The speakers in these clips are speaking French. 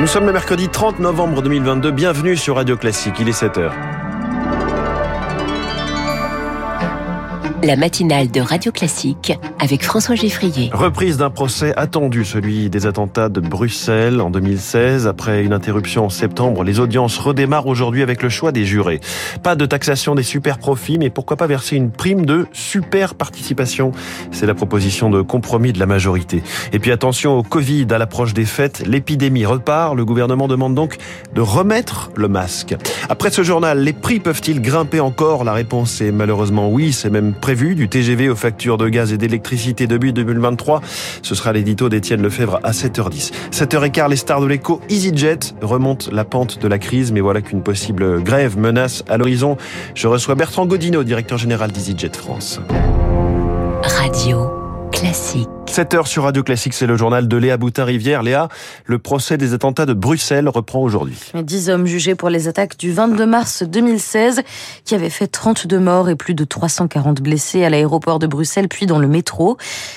Nous sommes le mercredi 30 novembre 2022. Bienvenue sur Radio Classique. Il est 7 heures. La matinale de Radio Classique avec François Geffrier. Reprise d'un procès attendu, celui des attentats de Bruxelles en 2016. Après une interruption en septembre, les audiences redémarrent aujourd'hui avec le choix des jurés. Pas de taxation des super profits, mais pourquoi pas verser une prime de super participation C'est la proposition de compromis de la majorité. Et puis attention au Covid, à l'approche des fêtes, l'épidémie repart. Le gouvernement demande donc de remettre le masque. Après ce journal, les prix peuvent-ils grimper encore? La réponse est malheureusement oui, c'est même prêt du TGV aux factures de gaz et d'électricité début 2023. Ce sera l'édito d'Étienne Lefebvre à 7h10. 7h15, les stars de l'écho EasyJet remontent la pente de la crise, mais voilà qu'une possible grève menace à l'horizon. Je reçois Bertrand Godino, directeur général d'EasyJet France. Radio classique. 7 heures sur Radio Classique, c'est le journal de Léa Boutin-Rivière. Léa, le procès des attentats de Bruxelles reprend aujourd'hui. Dix hommes jugés pour les attaques du 22 mars 2016 qui avaient fait 32 morts et plus de 340 blessés à l'aéroport de Bruxelles puis dans le métro.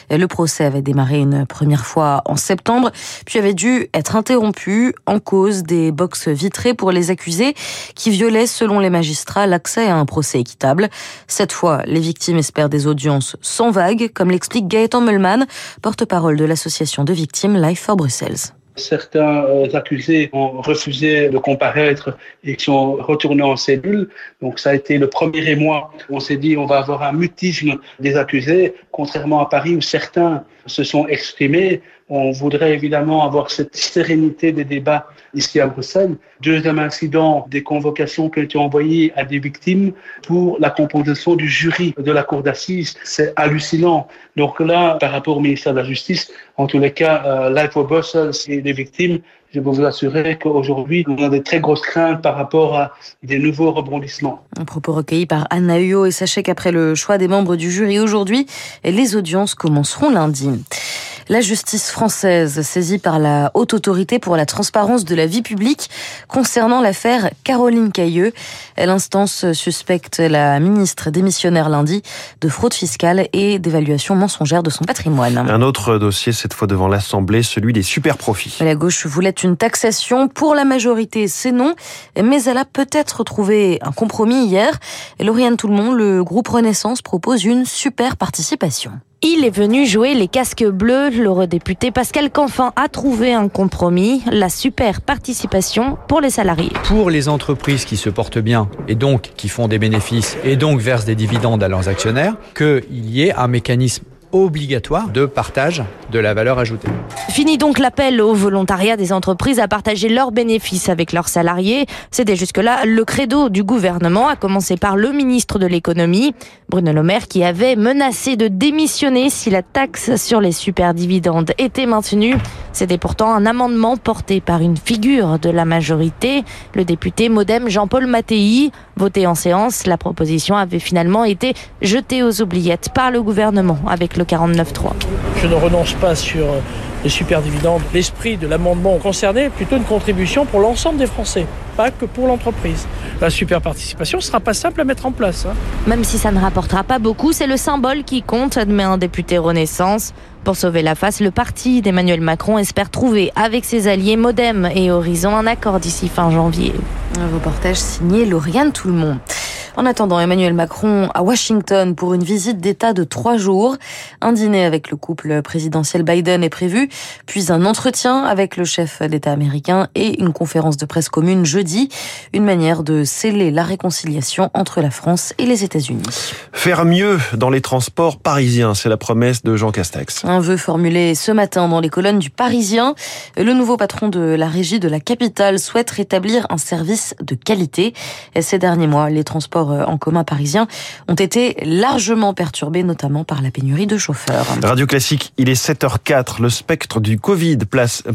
Le procès avait démarré une première fois en septembre puis avait dû être interrompu en cause des boxes vitrées pour les accusés qui violaient selon les magistrats l'accès à un procès équitable. Cette fois, les victimes espèrent des audiences sans vagues comme l'explique Gaëtan Melman porte-parole de l'association de victimes Life for Brussels. Certains euh, accusés ont refusé de comparaître et sont retournés en cellule. Donc ça a été le premier émoi. On s'est dit on va avoir un mutisme des accusés, contrairement à Paris où certains se sont exprimés. On voudrait évidemment avoir cette sérénité des débats ici à Bruxelles. Deuxième incident, des convocations qui ont été envoyées à des victimes pour la composition du jury de la cour d'assises. C'est hallucinant. Donc là, par rapport au ministère de la Justice, en tous les cas, euh, Life for Brussels et les victimes, je peux vous assurer qu'aujourd'hui, on a des très grosses craintes par rapport à des nouveaux rebondissements. Un propos recueilli par Anna Huot et sachez qu'après le choix des membres du jury aujourd'hui, les audiences commenceront lundi. La justice française saisie par la Haute Autorité pour la transparence de la vie publique concernant l'affaire Caroline Cailleux. L'instance suspecte la ministre démissionnaire lundi de fraude fiscale et d'évaluation mensongère de son patrimoine. Un autre dossier, cette fois devant l'Assemblée, celui des super profits. La gauche voulait une taxation. Pour la majorité, c'est non. Mais elle a peut-être trouvé un compromis hier. Lauriane Tout-le-Monde, le groupe Renaissance propose une super participation. Il est venu jouer les casques bleus. L'eurodéputé Pascal Canfin a trouvé un compromis, la super participation pour les salariés. Pour les entreprises qui se portent bien et donc qui font des bénéfices et donc versent des dividendes à leurs actionnaires, qu'il y ait un mécanisme obligatoire de partage de la valeur ajoutée. Fini donc l'appel au volontariat des entreprises à partager leurs bénéfices avec leurs salariés. C'était jusque-là le credo du gouvernement, à commencer par le ministre de l'économie, Bruno Le Maire, qui avait menacé de démissionner si la taxe sur les superdividendes était maintenue. C'était pourtant un amendement porté par une figure de la majorité, le député modem Jean-Paul Mattei. Voté en séance, la proposition avait finalement été jetée aux oubliettes par le gouvernement avec le 49.3. Je ne renonce pas sur les super dividendes. L'esprit de l'amendement concerné plutôt une contribution pour l'ensemble des Français, pas que pour l'entreprise. La super participation ne sera pas simple à mettre en place. Hein. Même si ça ne rapportera pas beaucoup, c'est le symbole qui compte, admet un député Renaissance. Pour sauver la face, le parti d'Emmanuel Macron espère trouver avec ses alliés Modem et Horizon un accord d'ici fin janvier. Un reportage signé Lauriane Tout le monde. En attendant, Emmanuel Macron à Washington pour une visite d'État de trois jours. Un dîner avec le couple présidentiel Biden est prévu, puis un entretien avec le chef d'État américain et une conférence de presse commune jeudi. Une manière de sceller la réconciliation entre la France et les États-Unis. Faire mieux dans les transports parisiens, c'est la promesse de Jean Castex. Un vœu formulé ce matin dans les colonnes du Parisien. Le nouveau patron de la régie de la capitale souhaite rétablir un service de qualité. Ces derniers mois, les transports euh, en commun parisiens ont été largement perturbés, notamment par la pénurie de chauffeurs. Radio Classique, il est 7h04. Le spectre du Covid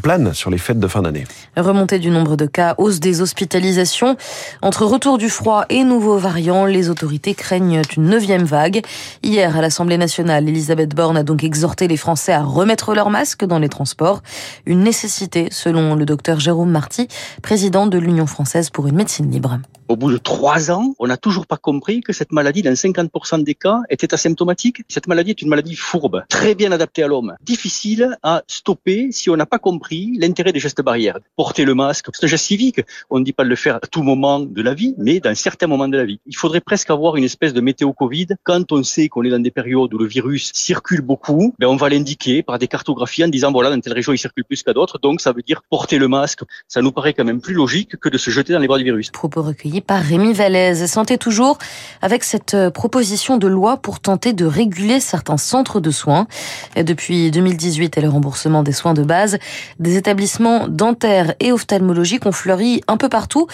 plane sur les fêtes de fin d'année. Remontée du nombre de cas, hausse des hospitalisations. Entre retour du froid et nouveaux variants, les autorités craignent une neuvième vague. Hier, à l'Assemblée nationale, Elisabeth Borne a donc exhorté les Français à remettre leurs masques dans les transports. Une nécessité, selon le docteur Jérôme Marty, président de l'Union française pour une médecine libre. Au bout de trois ans, on n'a toujours pas compris que cette maladie, dans 50% des cas, était asymptomatique. Cette maladie est une maladie fourbe, très bien adaptée à l'homme, difficile à stopper si on n'a pas compris l'intérêt des gestes barrières. Porter le masque, c'est un geste civique. On ne dit pas de le faire à tout moment de la vie, mais dans certains moments de la vie. Il faudrait presque avoir une espèce de météo Covid. Quand on sait qu'on est dans des périodes où le virus circule beaucoup, ben on va l'indiquer par des cartographies en disant voilà, dans telle région il circule plus qu'à d'autres, donc ça veut dire porter le masque. Ça nous paraît quand même plus logique que de se jeter dans les bras du virus. Par Rémi Vallès. Santé toujours avec cette euh, proposition de loi pour tenter de réguler certains centres de soins. Depuis 2018 et le remboursement des soins de base, des établissements dentaires et ophtalmologiques ont fleuri un peu partout,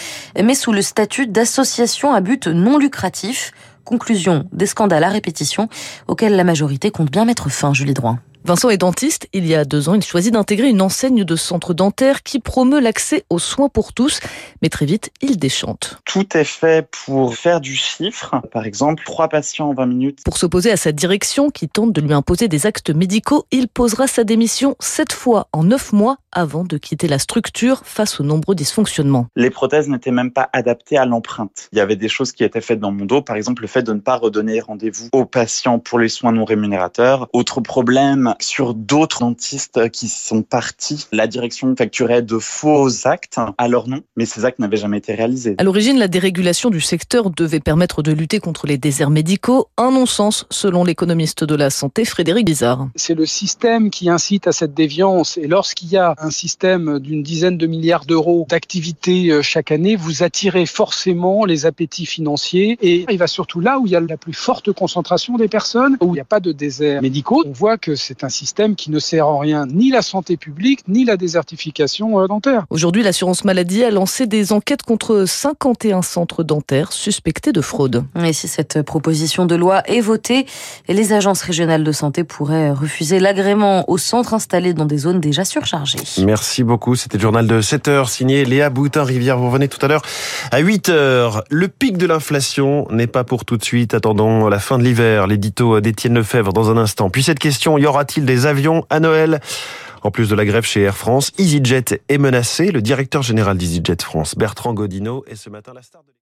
mais sous le statut d'association à but non lucratif. Conclusion des scandales à répétition auxquels la majorité compte bien mettre fin, Julie Droin. Vincent est dentiste. Il y a deux ans, il choisit d'intégrer une enseigne de centre dentaire qui promeut l'accès aux soins pour tous. Mais très vite, il déchante. Tout est fait pour faire du chiffre. Par exemple, trois patients en 20 minutes. Pour s'opposer à sa direction qui tente de lui imposer des actes médicaux, il posera sa démission sept fois en neuf mois avant de quitter la structure face aux nombreux dysfonctionnements. Les prothèses n'étaient même pas adaptées à l'empreinte. Il y avait des choses qui étaient faites dans mon dos. Par exemple, le fait de ne pas redonner rendez-vous aux patients pour les soins non rémunérateurs. Autre problème, sur d'autres dentistes qui sont partis. La direction facturait de faux actes à leur nom, mais ces actes n'avaient jamais été réalisés. À l'origine, la dérégulation du secteur devait permettre de lutter contre les déserts médicaux. Un non-sens, selon l'économiste de la santé Frédéric Bizarre. C'est le système qui incite à cette déviance. Et lorsqu'il y a un système d'une dizaine de milliards d'euros d'activité euh, chaque année, vous attirez forcément les appétits financiers. Et il va surtout là où il y a la plus forte concentration des personnes, où il n'y a pas de déserts médicaux. On voit que c'est un système qui ne sert en rien ni la santé publique, ni la désertification euh, dentaire. Aujourd'hui, l'assurance maladie a lancé des enquêtes contre 51 centres dentaires suspectés de fraude. Et si cette proposition de loi est votée, les agences régionales de santé pourraient refuser l'agrément aux centres installés dans des zones déjà surchargées. Merci beaucoup. C'était le journal de 7 heures signé Léa Boutin-Rivière. Vous revenez tout à l'heure à 8 heures. Le pic de l'inflation n'est pas pour tout de suite. Attendons la fin de l'hiver. L'édito d'Étienne Lefebvre dans un instant. Puis cette question, y aura-t-il des avions à Noël? En plus de la grève chez Air France, EasyJet est menacé. Le directeur général d'EasyJet France, Bertrand Godino, est ce matin la star de